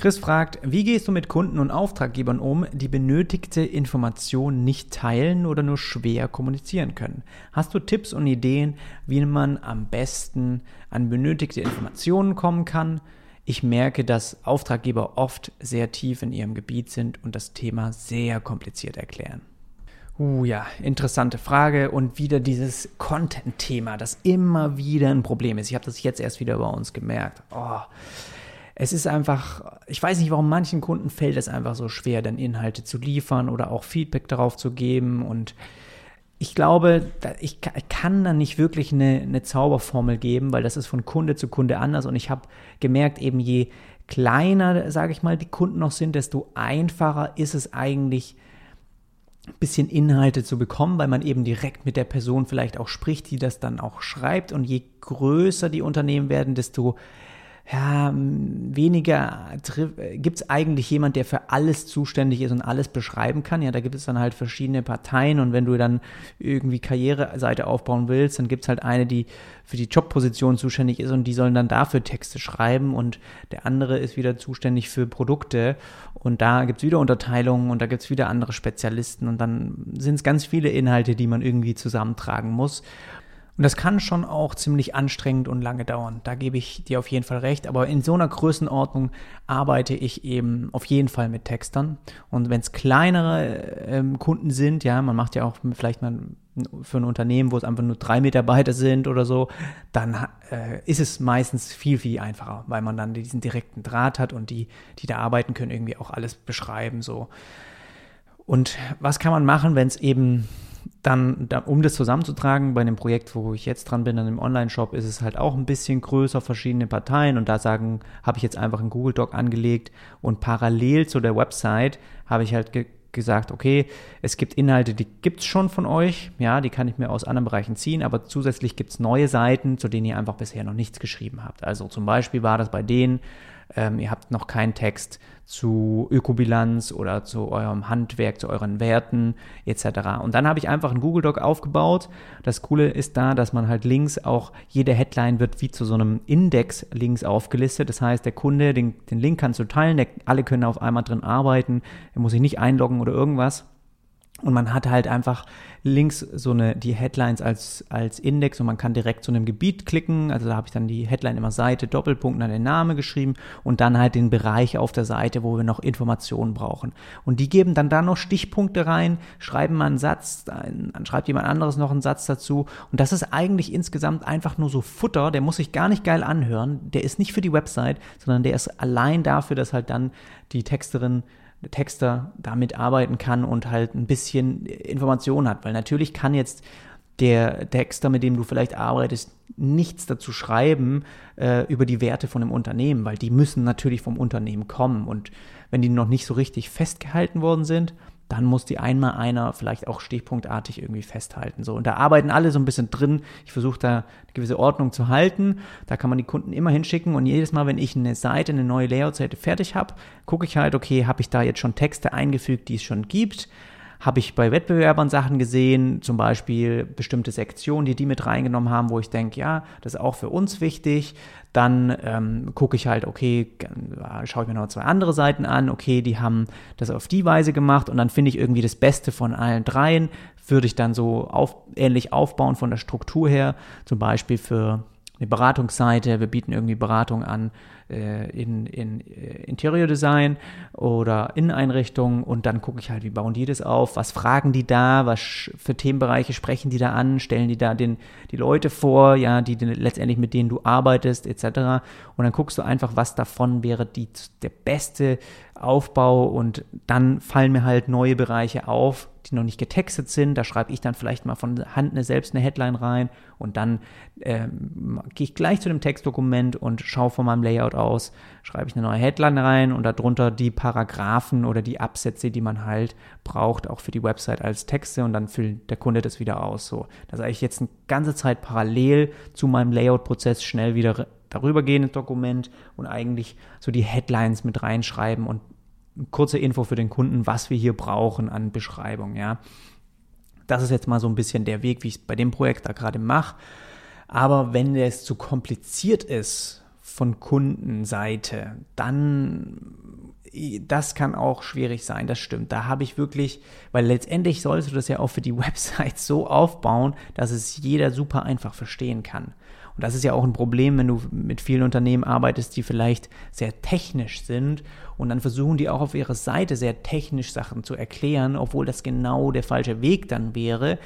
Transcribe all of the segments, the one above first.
Chris fragt, wie gehst du mit Kunden und Auftraggebern um, die benötigte Informationen nicht teilen oder nur schwer kommunizieren können? Hast du Tipps und Ideen, wie man am besten an benötigte Informationen kommen kann? Ich merke, dass Auftraggeber oft sehr tief in ihrem Gebiet sind und das Thema sehr kompliziert erklären. Uh ja, interessante Frage und wieder dieses Content-Thema, das immer wieder ein Problem ist. Ich habe das jetzt erst wieder bei uns gemerkt. Oh es ist einfach, ich weiß nicht, warum manchen Kunden fällt es einfach so schwer, dann Inhalte zu liefern oder auch Feedback darauf zu geben. Und ich glaube, ich kann da nicht wirklich eine, eine Zauberformel geben, weil das ist von Kunde zu Kunde anders. Und ich habe gemerkt, eben je kleiner, sage ich mal, die Kunden noch sind, desto einfacher ist es eigentlich, ein bisschen Inhalte zu bekommen, weil man eben direkt mit der Person vielleicht auch spricht, die das dann auch schreibt. Und je größer die Unternehmen werden, desto ja, weniger gibt es eigentlich jemand, der für alles zuständig ist und alles beschreiben kann. Ja, da gibt es dann halt verschiedene Parteien und wenn du dann irgendwie Karriereseite aufbauen willst, dann gibt es halt eine, die für die Jobposition zuständig ist und die sollen dann dafür Texte schreiben und der andere ist wieder zuständig für Produkte und da gibt es wieder Unterteilungen und da gibt es wieder andere Spezialisten und dann sind es ganz viele Inhalte, die man irgendwie zusammentragen muss. Und das kann schon auch ziemlich anstrengend und lange dauern. Da gebe ich dir auf jeden Fall recht. Aber in so einer Größenordnung arbeite ich eben auf jeden Fall mit Textern. Und wenn es kleinere ähm, Kunden sind, ja, man macht ja auch vielleicht mal für ein Unternehmen, wo es einfach nur drei Mitarbeiter sind oder so, dann äh, ist es meistens viel, viel einfacher, weil man dann diesen direkten Draht hat und die, die da arbeiten können, irgendwie auch alles beschreiben, so. Und was kann man machen, wenn es eben dann, um das zusammenzutragen, bei dem Projekt, wo ich jetzt dran bin, an dem Online-Shop, ist es halt auch ein bisschen größer, verschiedene Parteien. Und da sagen, habe ich jetzt einfach einen Google Doc angelegt und parallel zu der Website habe ich halt ge gesagt, okay, es gibt Inhalte, die gibt es schon von euch, ja, die kann ich mir aus anderen Bereichen ziehen, aber zusätzlich gibt es neue Seiten, zu denen ihr einfach bisher noch nichts geschrieben habt. Also zum Beispiel war das bei denen, ähm, ihr habt noch keinen Text zu Ökobilanz oder zu eurem Handwerk, zu euren Werten etc. Und dann habe ich einfach einen Google Doc aufgebaut. Das Coole ist da, dass man halt links auch, jede Headline wird wie zu so einem Index links aufgelistet. Das heißt, der Kunde, den, den Link kannst du teilen, der, alle können auf einmal drin arbeiten, er muss sich nicht einloggen oder irgendwas. Und man hat halt einfach links so eine, die Headlines als, als Index und man kann direkt zu einem Gebiet klicken. Also da habe ich dann die Headline immer Seite, Doppelpunkt, dann den Namen geschrieben und dann halt den Bereich auf der Seite, wo wir noch Informationen brauchen. Und die geben dann da noch Stichpunkte rein, schreiben mal einen Satz, dann schreibt jemand anderes noch einen Satz dazu. Und das ist eigentlich insgesamt einfach nur so Futter, der muss sich gar nicht geil anhören. Der ist nicht für die Website, sondern der ist allein dafür, dass halt dann die Texterin Texter damit arbeiten kann und halt ein bisschen Information hat. Weil natürlich kann jetzt der Texter, mit dem du vielleicht arbeitest, nichts dazu schreiben äh, über die Werte von einem Unternehmen, weil die müssen natürlich vom Unternehmen kommen. Und wenn die noch nicht so richtig festgehalten worden sind, dann muss die einmal einer vielleicht auch stichpunktartig irgendwie festhalten. So. Und da arbeiten alle so ein bisschen drin. Ich versuche da eine gewisse Ordnung zu halten. Da kann man die Kunden immer hinschicken. Und jedes Mal, wenn ich eine Seite, eine neue Layout-Seite fertig habe, gucke ich halt, okay, habe ich da jetzt schon Texte eingefügt, die es schon gibt? Habe ich bei Wettbewerbern Sachen gesehen, zum Beispiel bestimmte Sektionen, die die mit reingenommen haben, wo ich denke, ja, das ist auch für uns wichtig. Dann ähm, gucke ich halt, okay, schaue ich mir noch zwei andere Seiten an, okay, die haben das auf die Weise gemacht und dann finde ich irgendwie das Beste von allen dreien, würde ich dann so auf, ähnlich aufbauen von der Struktur her, zum Beispiel für eine Beratungsseite, wir bieten irgendwie Beratung an äh, in, in äh, Interior Design oder Inneneinrichtungen. Und dann gucke ich halt, wie bauen die das auf, was fragen die da, was für Themenbereiche sprechen die da an, stellen die da den, die Leute vor, ja, die, die letztendlich mit denen du arbeitest, etc. Und dann guckst du einfach, was davon wäre die, der beste Aufbau und dann fallen mir halt neue Bereiche auf, die noch nicht getextet sind. Da schreibe ich dann vielleicht mal von Hand eine, selbst eine Headline rein und dann ähm, gehe ich gleich zu dem Textdokument und schaue von meinem Layout aus, schreibe ich eine neue Headline rein und darunter die Paragraphen oder die Absätze, die man halt braucht, auch für die Website als Texte und dann füllt der Kunde das wieder aus. So, dass ich jetzt eine ganze Zeit parallel zu meinem Layout-Prozess schnell wieder darüber gehen ins Dokument und eigentlich so die Headlines mit reinschreiben und kurze Info für den Kunden, was wir hier brauchen an Beschreibung, ja. Das ist jetzt mal so ein bisschen der Weg, wie ich es bei dem Projekt da gerade mache. Aber wenn es zu kompliziert ist von Kundenseite, dann das kann auch schwierig sein, das stimmt. Da habe ich wirklich, weil letztendlich sollst du das ja auch für die Website so aufbauen, dass es jeder super einfach verstehen kann. Und das ist ja auch ein Problem, wenn du mit vielen Unternehmen arbeitest, die vielleicht sehr technisch sind und dann versuchen die auch auf ihrer Seite sehr technisch Sachen zu erklären, obwohl das genau der falsche Weg dann wäre.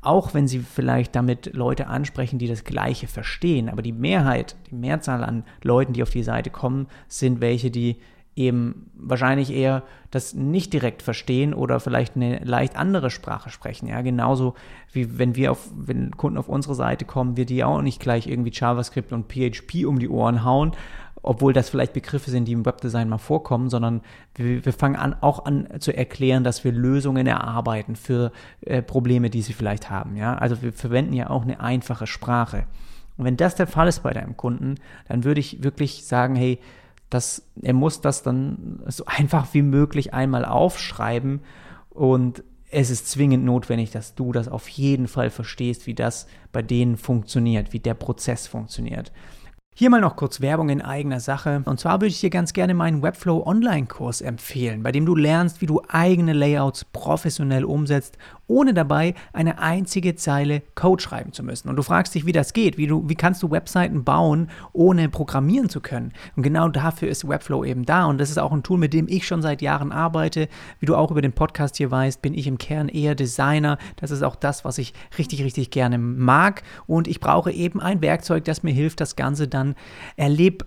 Auch wenn sie vielleicht damit Leute ansprechen, die das Gleiche verstehen. Aber die Mehrheit, die Mehrzahl an Leuten, die auf die Seite kommen, sind welche, die eben wahrscheinlich eher das nicht direkt verstehen oder vielleicht eine leicht andere Sprache sprechen. Ja, genauso wie wenn wir auf, wenn Kunden auf unsere Seite kommen, wir die auch nicht gleich irgendwie JavaScript und PHP um die Ohren hauen, obwohl das vielleicht Begriffe sind, die im Webdesign mal vorkommen, sondern wir, wir fangen an, auch an zu erklären, dass wir Lösungen erarbeiten für äh, Probleme, die sie vielleicht haben. Ja, also wir verwenden ja auch eine einfache Sprache. Und wenn das der Fall ist bei deinem Kunden, dann würde ich wirklich sagen, hey, dass er muss das dann so einfach wie möglich einmal aufschreiben und es ist zwingend notwendig, dass du das auf jeden Fall verstehst, wie das bei denen funktioniert, wie der Prozess funktioniert. Hier mal noch kurz Werbung in eigener Sache. Und zwar würde ich dir ganz gerne meinen Webflow Online-Kurs empfehlen, bei dem du lernst, wie du eigene Layouts professionell umsetzt, ohne dabei eine einzige Zeile Code schreiben zu müssen. Und du fragst dich, wie das geht, wie, du, wie kannst du Webseiten bauen, ohne programmieren zu können. Und genau dafür ist Webflow eben da. Und das ist auch ein Tool, mit dem ich schon seit Jahren arbeite. Wie du auch über den Podcast hier weißt, bin ich im Kern eher Designer. Das ist auch das, was ich richtig, richtig gerne mag. Und ich brauche eben ein Werkzeug, das mir hilft, das Ganze dann dann erlebe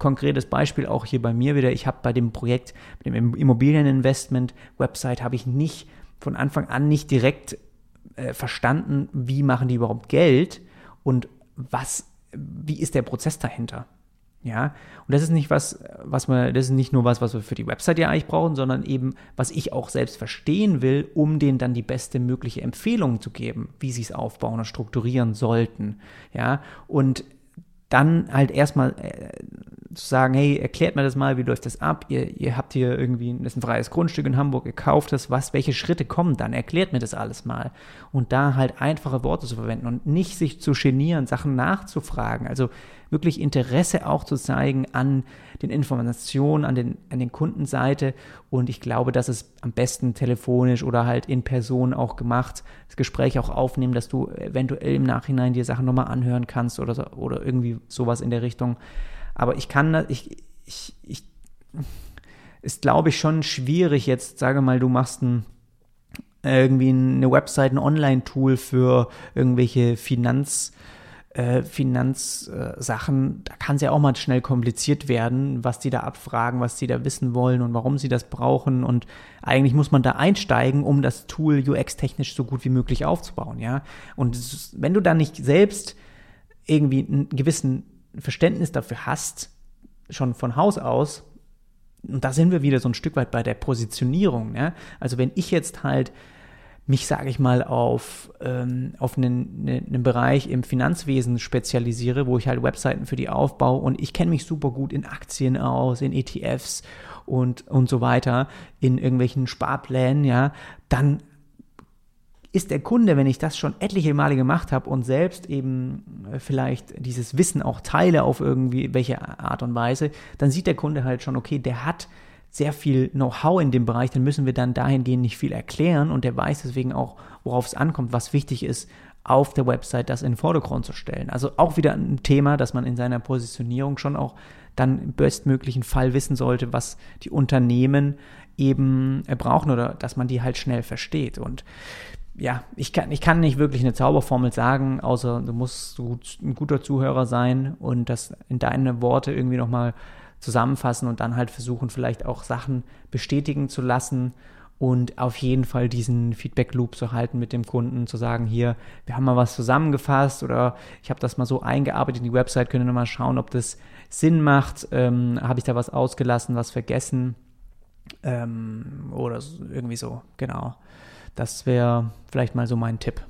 konkretes Beispiel auch hier bei mir wieder. Ich habe bei dem Projekt, mit dem Immobilieninvestment Website, habe ich nicht von Anfang an nicht direkt äh, verstanden, wie machen die überhaupt Geld und was, wie ist der Prozess dahinter. Ja, und das ist nicht was, was man, das ist nicht nur was, was wir für die Website ja eigentlich brauchen, sondern eben, was ich auch selbst verstehen will, um denen dann die beste mögliche Empfehlung zu geben, wie sie es aufbauen und strukturieren sollten. Ja, und dann halt erstmal äh, zu sagen, hey, erklärt mir das mal, wie läuft das ab? Ihr, ihr habt hier irgendwie das ist ein freies Grundstück in Hamburg, ihr kauft das, was, welche Schritte kommen dann? Erklärt mir das alles mal. Und da halt einfache Worte zu verwenden und nicht sich zu genieren, Sachen nachzufragen. Also wirklich Interesse auch zu zeigen an den Informationen, an den, an den Kundenseite. Und ich glaube, das ist am besten telefonisch oder halt in Person auch gemacht, das Gespräch auch aufnehmen, dass du eventuell im Nachhinein dir Sachen nochmal anhören kannst oder, oder irgendwie sowas in der Richtung. Aber ich kann, ich, ich, ich ist, glaube ich, schon schwierig jetzt, sage mal, du machst ein irgendwie eine Website, ein Online-Tool für irgendwelche Finanz, äh, Finanzsachen, da kann es ja auch mal schnell kompliziert werden, was die da abfragen, was die da wissen wollen und warum sie das brauchen. Und eigentlich muss man da einsteigen, um das Tool UX-technisch so gut wie möglich aufzubauen, ja. Und wenn du da nicht selbst irgendwie einen gewissen Verständnis dafür hast, schon von Haus aus, und da sind wir wieder so ein Stück weit bei der Positionierung. Ja? Also wenn ich jetzt halt mich, sage ich mal, auf, ähm, auf einen, einen, Bereich im Finanzwesen spezialisiere, wo ich halt Webseiten für die aufbaue und ich kenne mich super gut in Aktien aus, in ETFs und, und so weiter, in irgendwelchen Sparplänen, ja, dann ist der Kunde, wenn ich das schon etliche Male gemacht habe und selbst eben äh, vielleicht dieses Wissen auch teile auf irgendwie welche Art und Weise, dann sieht der Kunde halt schon, okay, der hat sehr viel Know-how in dem Bereich, dann müssen wir dann dahingehend nicht viel erklären und der weiß deswegen auch, worauf es ankommt, was wichtig ist, auf der Website das in den Vordergrund zu stellen. Also auch wieder ein Thema, dass man in seiner Positionierung schon auch dann im bestmöglichen Fall wissen sollte, was die Unternehmen eben äh, brauchen oder dass man die halt schnell versteht. Und ja, ich kann, ich kann nicht wirklich eine Zauberformel sagen, außer du musst ein guter Zuhörer sein und das in deine Worte irgendwie nochmal zusammenfassen und dann halt versuchen, vielleicht auch Sachen bestätigen zu lassen und auf jeden Fall diesen Feedback-Loop zu halten mit dem Kunden, zu sagen, hier, wir haben mal was zusammengefasst oder ich habe das mal so eingearbeitet in die Website, können wir mal schauen, ob das Sinn macht, ähm, habe ich da was ausgelassen, was vergessen ähm, oder irgendwie so, genau. Das wäre vielleicht mal so mein Tipp.